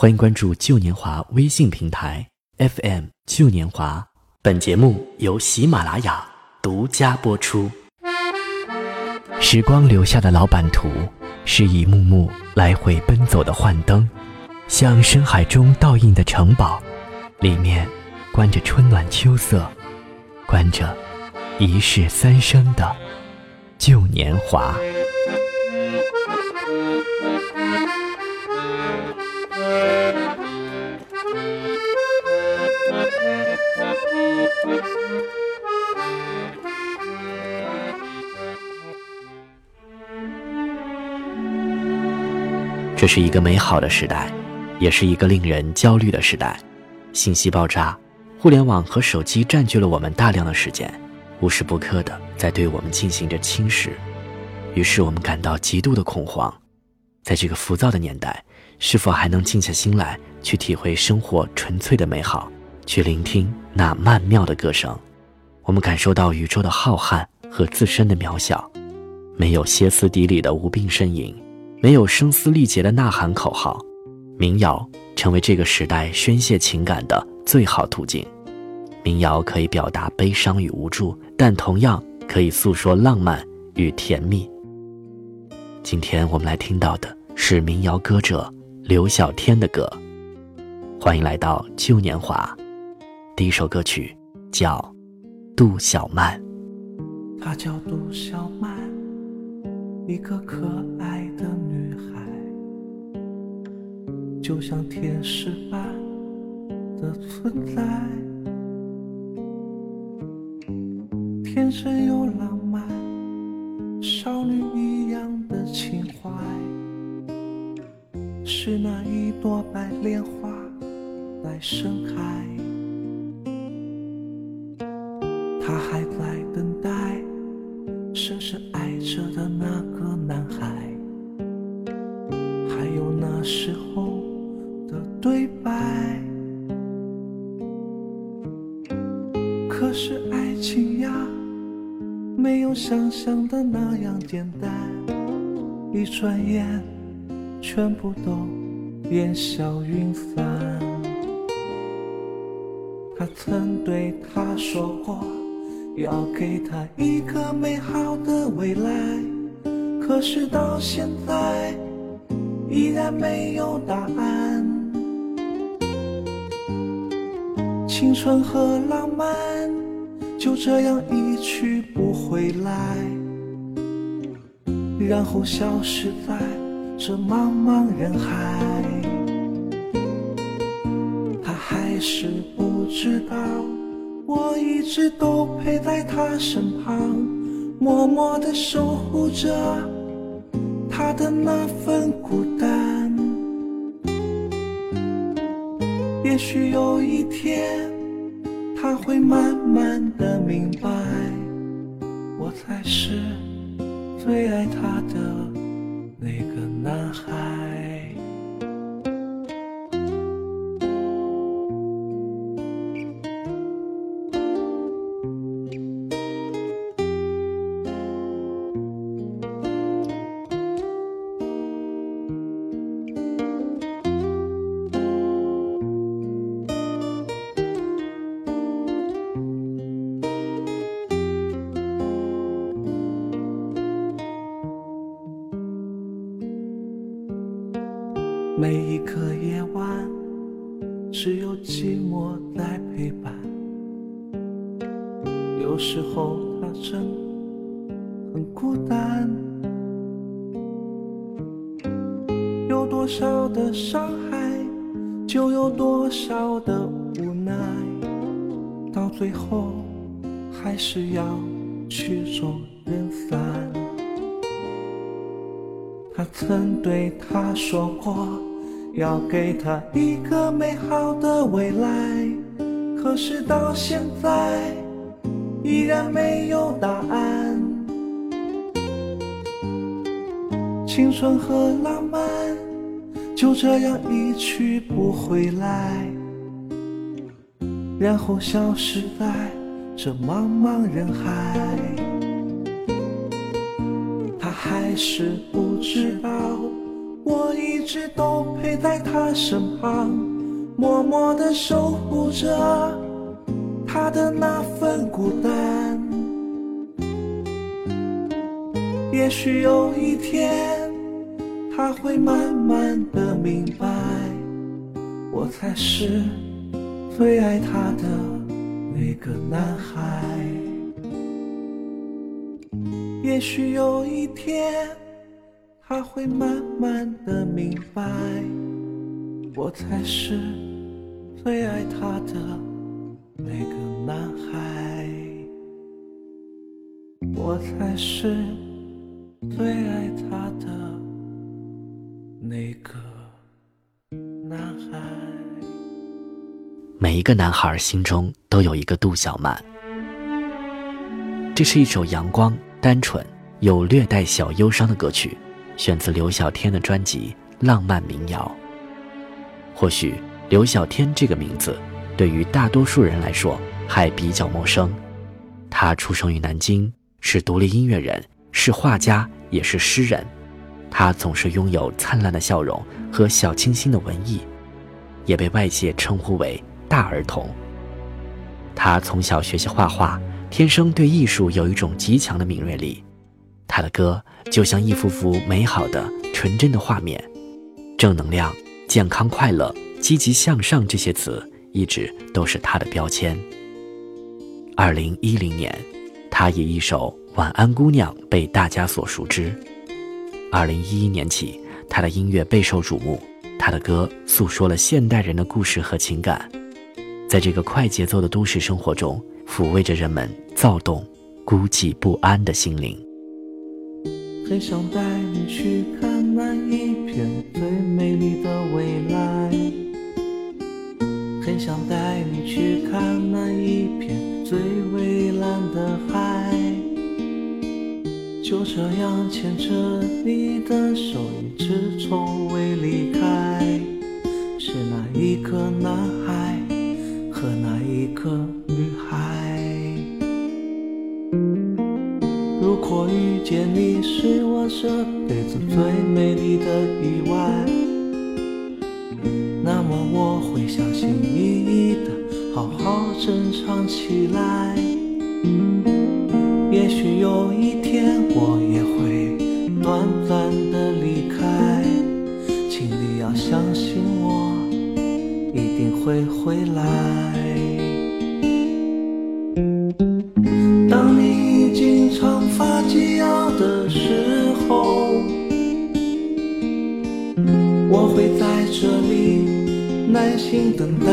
欢迎关注旧年华微信平台 FM 旧年华。本节目由喜马拉雅独家播出。时光留下的老版图，是一幕幕来回奔走的幻灯，像深海中倒映的城堡，里面关着春暖秋色，关着一世三生的旧年华。这是一个美好的时代，也是一个令人焦虑的时代。信息爆炸，互联网和手机占据了我们大量的时间，无时不刻的在对我们进行着侵蚀。于是我们感到极度的恐慌。在这个浮躁的年代，是否还能静下心来去体会生活纯粹的美好，去聆听那曼妙的歌声？我们感受到宇宙的浩瀚和自身的渺小，没有歇斯底里的无病呻吟。没有声嘶力竭的呐喊口号，民谣成为这个时代宣泄情感的最好途径。民谣可以表达悲伤与无助，但同样可以诉说浪漫与甜蜜。今天我们来听到的是民谣歌者刘小天的歌，欢迎来到旧年华。第一首歌曲叫《杜小曼》，她叫杜小曼，一个可爱的。就像天使般的存在，天真又浪漫，少女一样的情怀，是那一朵白莲花在盛开，依然没有答案。青春和浪漫就这样一去不回来，然后消失在这茫茫人海。他还是不知道，我一直都陪在他身旁，默默地守护着他的那份孤单。也许有一天。他会慢慢的明白，我才是最爱他的那个男孩。的伤害，就有多少的无奈。到最后，还是要曲终人散。他曾对他说过。要给他一个美好的未来，可是到现在依然没有答案。青春和浪漫就这样一去不回来，然后消失在这茫茫人海。他还是不知道。我一直都陪在他身旁，默默地守护着他的那份孤单。也许有一天，他会慢慢的明白，我才是最爱他的那个男孩。也许有一天。他会慢慢的明白，我才是最爱他的那个男孩，我才是最爱他的那个男孩。每一个男孩心中都有一个杜小曼，这是一首阳光、单纯、有略带小忧伤的歌曲。选自刘晓天的专辑《浪漫民谣》。或许刘晓天这个名字，对于大多数人来说还比较陌生。他出生于南京，是独立音乐人，是画家，也是诗人。他总是拥有灿烂的笑容和小清新的文艺，也被外界称呼为“大儿童”。他从小学习画画，天生对艺术有一种极强的敏锐力。他的歌就像一幅幅美好的、纯真的画面，正能量、健康、快乐、积极向上这些词一直都是他的标签。二零一零年，他以一首《晚安姑娘》被大家所熟知。二零一一年起，他的音乐备受瞩目，他的歌诉说了现代人的故事和情感，在这个快节奏的都市生活中，抚慰着人们躁动、孤寂不安的心灵。很想带你去看那一片最美丽的未来，很想带你去看那一片最蔚蓝的海。就这样牵着你的手，一直从未离开。是那一个男孩和那一个女孩。如果遇见你是我这辈子最美丽的意外，那么我会小心翼翼的好好珍藏起来。回来。当你已经长发及腰的时候，我会在。这里耐心等待。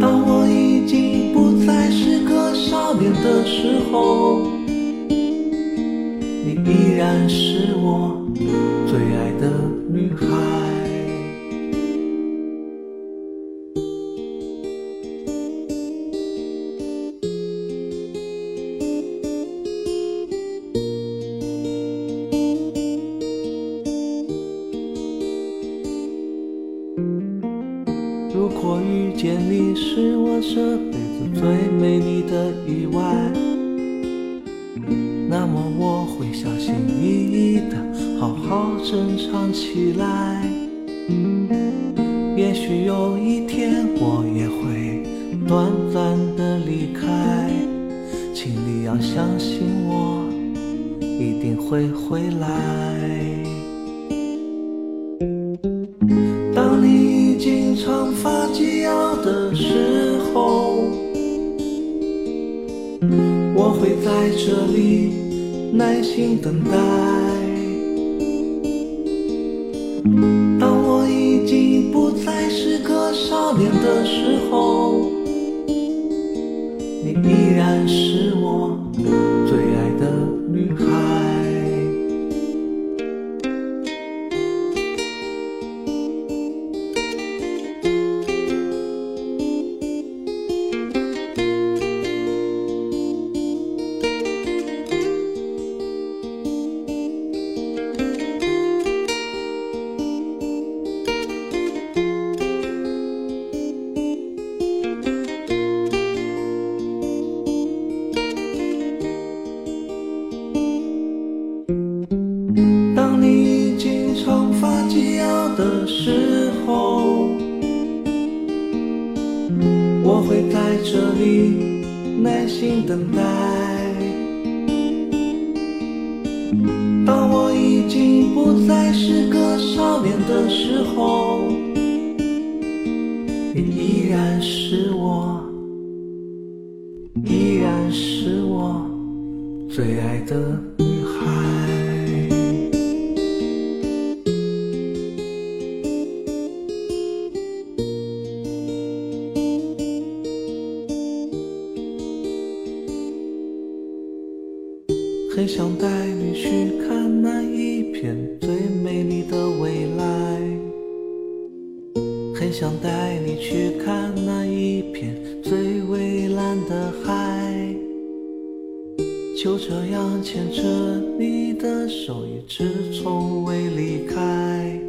当我已经不再是个少年的时候，你依然是我最爱的女孩。在这里耐心等待。当我已经不再是个少年的时候，你依然是我里耐心等待。当我已经不再是个少年的时候，你依然是我，很想带你去看那一片最蔚蓝的海，就这样牵着你的手，一直从未离开。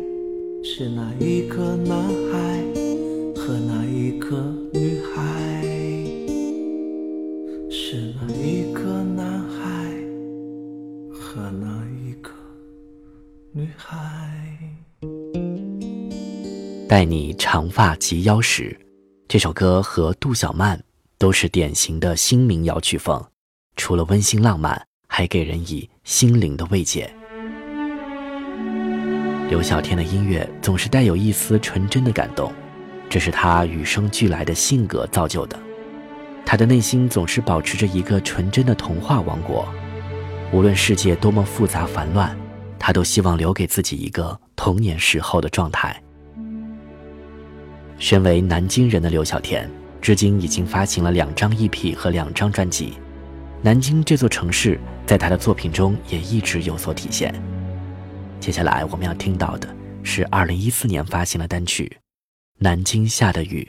是那一个男孩和那一个女孩，是那一个男孩。和那一个女孩，待你长发及腰时，这首歌和杜小曼都是典型的新民谣曲风，除了温馨浪漫，还给人以心灵的慰藉。刘小天的音乐总是带有一丝纯真的感动，这是他与生俱来的性格造就的。他的内心总是保持着一个纯真的童话王国。无论世界多么复杂繁乱，他都希望留给自己一个童年时候的状态。身为南京人的刘小田，至今已经发行了两张 EP 和两张专辑。南京这座城市，在他的作品中也一直有所体现。接下来我们要听到的是2014年发行的单曲《南京下的雨》。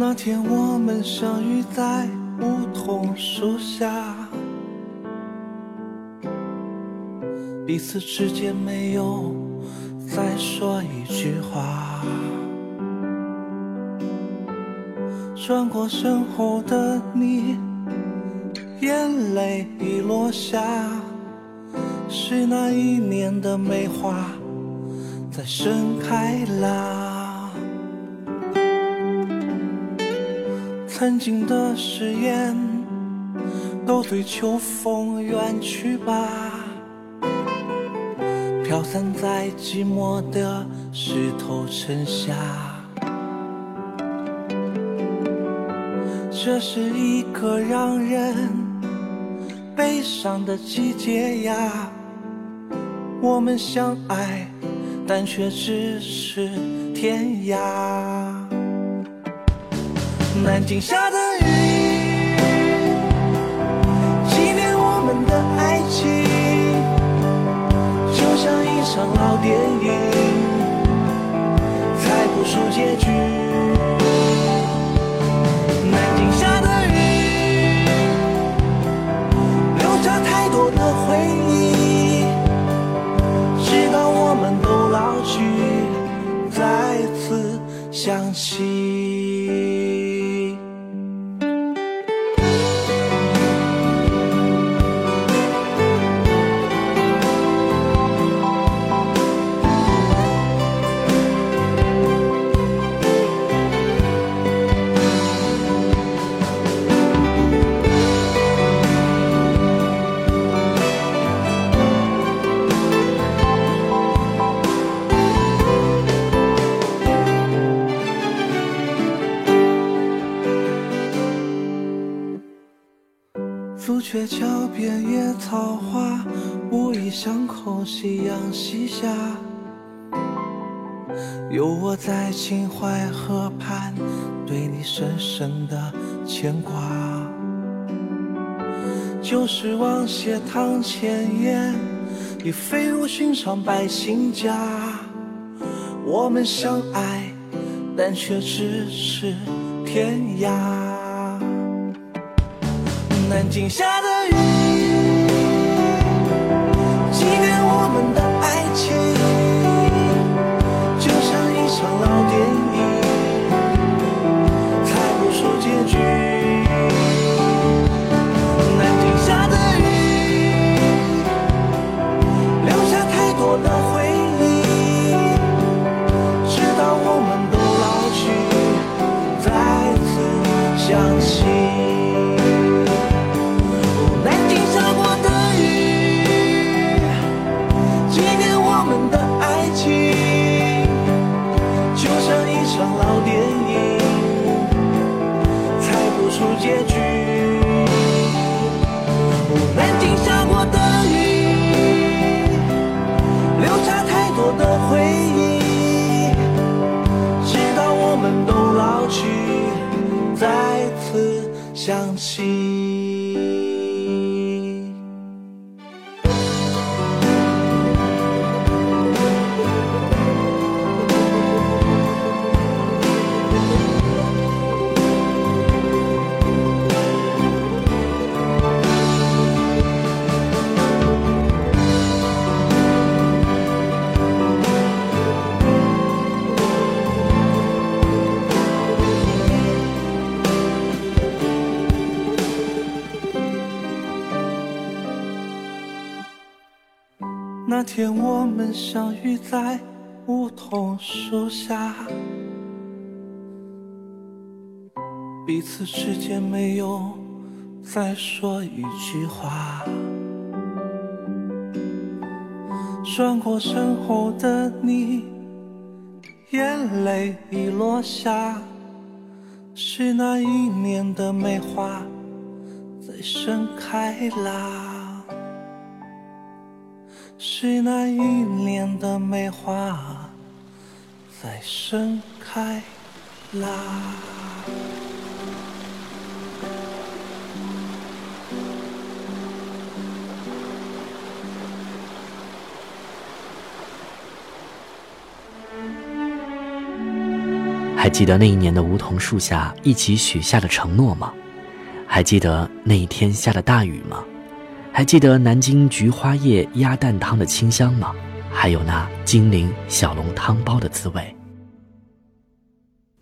那天我们相遇在梧桐树下，彼此之间没有再说一句话。转过身后的你，眼泪已落下，是那一年的梅花在盛开啦。曾经的誓言，都随秋风远去吧，飘散在寂寞的石头城下。这是一个让人悲伤的季节呀，我们相爱，但却咫尺天涯。南京下的雨，纪念我们的爱情，就像一场老电影，猜不出结局。草花，无意巷口夕阳西下。有我在秦淮河畔，对你深深的牵挂。旧时王谢堂前燕，已飞入寻常百姓家。我们相爱，但却只是天涯。南京下的雨，像一场老去再次想起在梧桐树下，彼此之间没有再说一句话。转过身后的你，眼泪已落下，是那一年的梅花在盛开啦。是那一年的梅花在盛开啦。还记得那一年的梧桐树下一起许下的承诺吗？还记得那一天下的大雨吗？还记得南京菊花叶鸭蛋汤的清香吗？还有那金陵小笼汤包的滋味。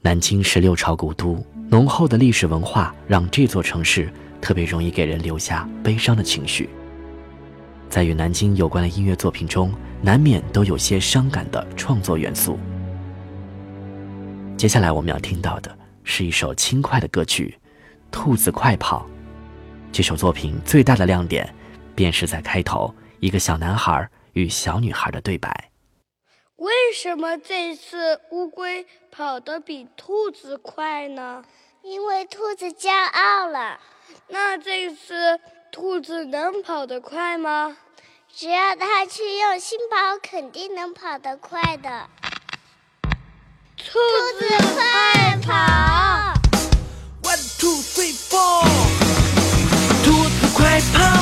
南京十六朝古都，浓厚的历史文化让这座城市特别容易给人留下悲伤的情绪。在与南京有关的音乐作品中，难免都有些伤感的创作元素。接下来我们要听到的是一首轻快的歌曲《兔子快跑》。这首作品最大的亮点。便是在开头，一个小男孩与小女孩的对白。为什么这次乌龟跑得比兔子快呢？因为兔子骄傲了。那这次兔子能跑得快吗？只要它去用心跑，肯定能跑得快的。兔子快跑！One two three four，兔子快跑！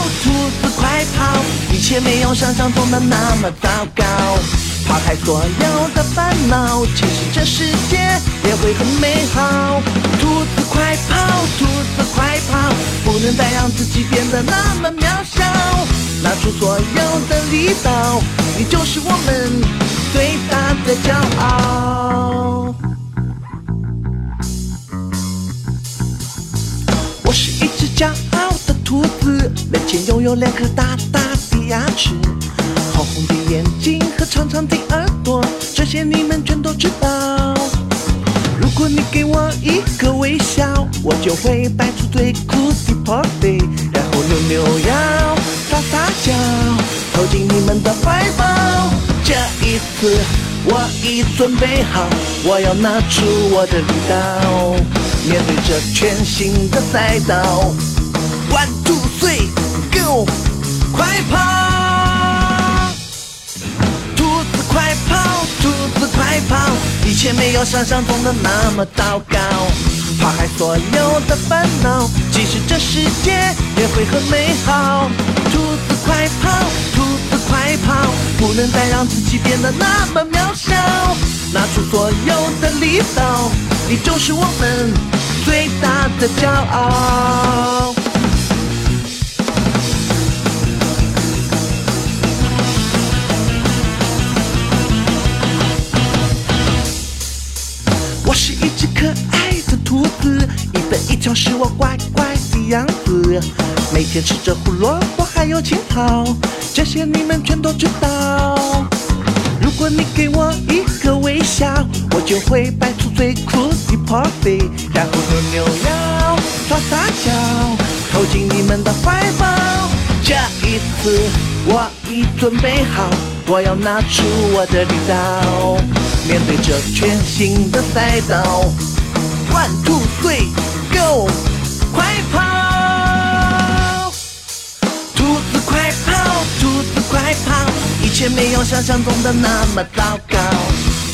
快跑！一切没有想象中的那么糟糕。抛开所有的烦恼，其实这世界也会很美好。兔子快跑，兔子快跑，不能再让自己变得那么渺小。拿出所有的力道，你就是我们最大的骄傲。我是一只骄傲的兔子。门前拥有两颗大大的牙齿，红红的眼睛和长长的耳朵，这些你们全都知道。如果你给我一个微笑，我就会摆出最酷的 pose，然后扭扭腰，撒撒娇，投进你们的怀抱。这一次我已准备好，我要拿出我的力道，面对这全新的赛道。One two 跑，兔子快跑，一切没有想象中的那么糟糕。抛开所有的烦恼，即使这世界也会很美好。兔子快跑，兔子快跑，不能再让自己变得那么渺小。拿出所有的力道，你就是我们最大的骄傲。可爱的兔子，一本一条是我乖乖的样子。每天吃着胡萝卜还有青草，这些你们全都知道。如果你给我一个微笑，我就会摆出最酷的 pose，然后和扭腰耍撒娇，投进你们的怀抱。这一次我已准备好，我要拿出我的力道，面对这全新的赛道。One two three go，快跑！兔子快跑，兔子快跑，一切没有想象中的那么糟糕。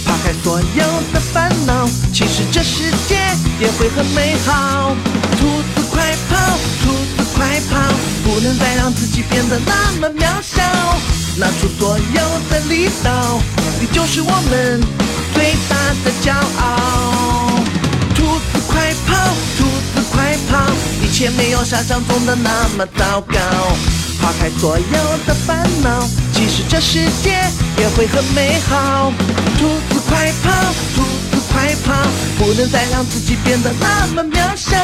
抛开所有的烦恼，其实这世界也会很美好。兔子快跑，兔子快跑，不能再让自己变得那么渺小。拿出所有的力道，你就是我们最大的骄傲。切没有想象中的那么糟糕。抛开所有的烦恼，其实这世界也会很美好。兔子快跑，兔子快跑，不能再让自己变得那么渺小。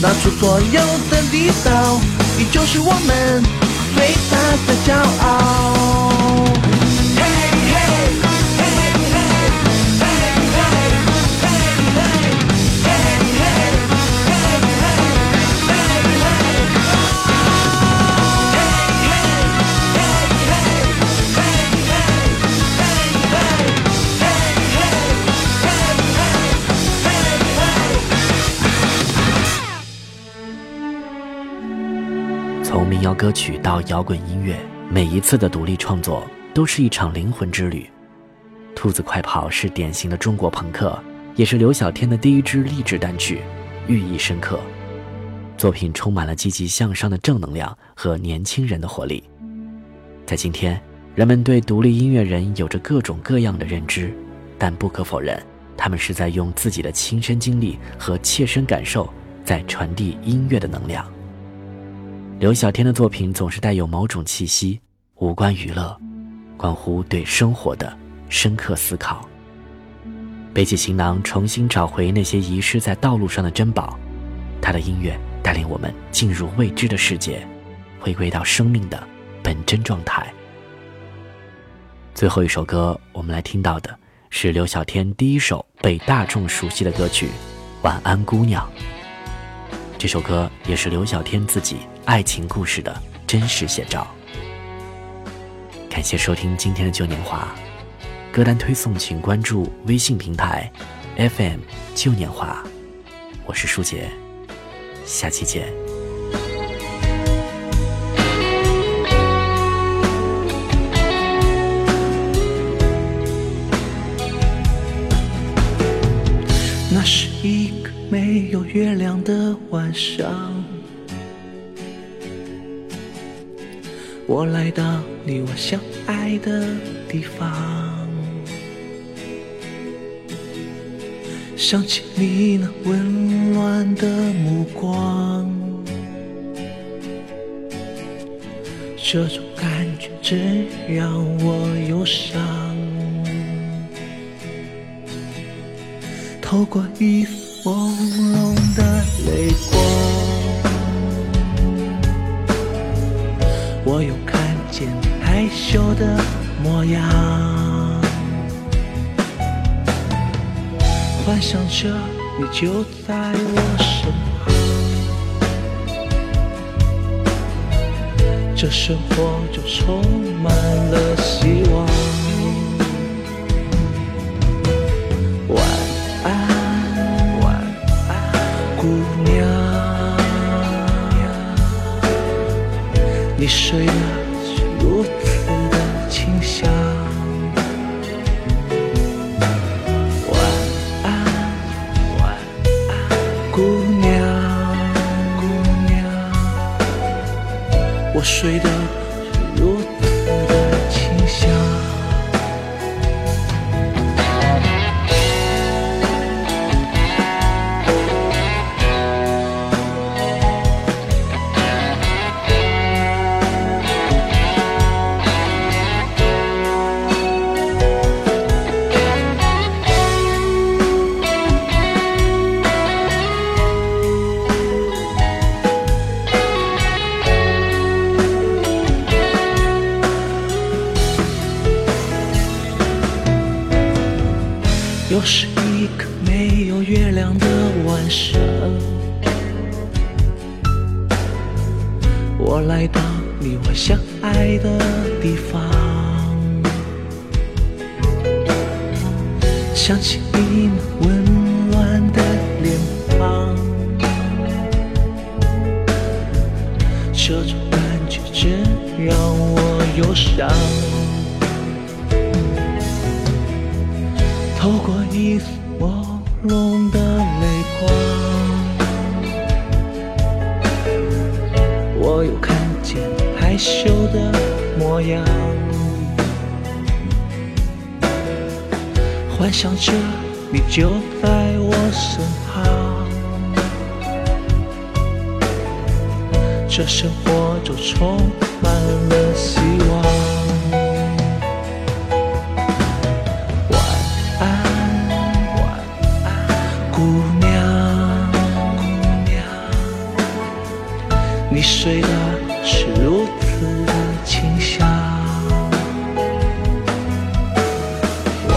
拿出所有的力道，你就是我们最大的骄傲。民谣歌曲到摇滚音乐，每一次的独立创作都是一场灵魂之旅。《兔子快跑》是典型的中国朋克，也是刘晓天的第一支励志单曲，寓意深刻。作品充满了积极向上的正能量和年轻人的活力。在今天，人们对独立音乐人有着各种各样的认知，但不可否认，他们是在用自己的亲身经历和切身感受，在传递音乐的能量。刘晓天的作品总是带有某种气息，无关娱乐，关乎对生活的深刻思考。背起行囊，重新找回那些遗失在道路上的珍宝。他的音乐带领我们进入未知的世界，回归到生命的本真状态。最后一首歌，我们来听到的是刘晓天第一首被大众熟悉的歌曲《晚安姑娘》。这首歌也是刘晓天自己爱情故事的真实写照。感谢收听今天的旧年华，歌单推送请关注微信平台 FM 旧年华，我是舒杰，下期见。月亮的晚上，我来到你我相爱的地方，想起你那温暖的目光，这种感觉真让我忧伤。透过一丝朦胧的泪光，我又看见害羞的模样，幻想着你就在我身旁，这生活就充满了希望。你想。透过一丝朦胧的泪光，我又看见害羞的模样，幻想着你就在我身旁，这生活就充满了希望。晚安姑娘，姑娘，你睡得是如此的清香。晚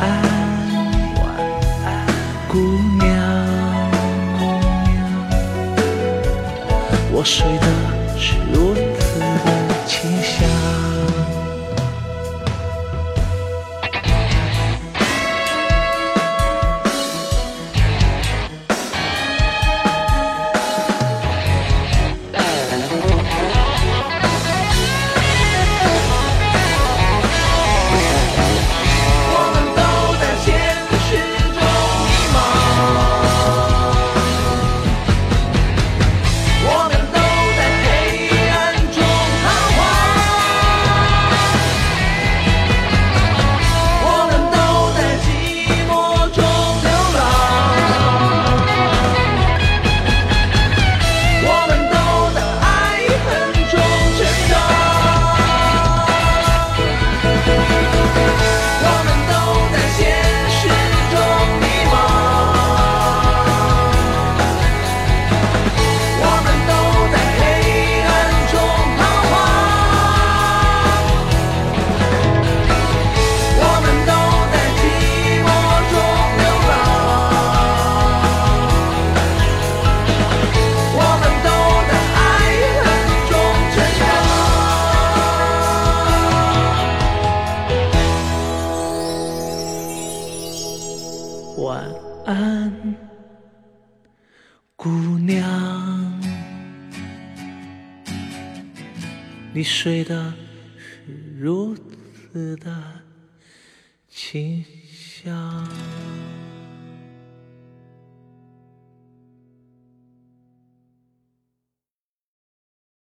安，晚安，姑娘，姑娘，我睡得是如睡得是如此的清。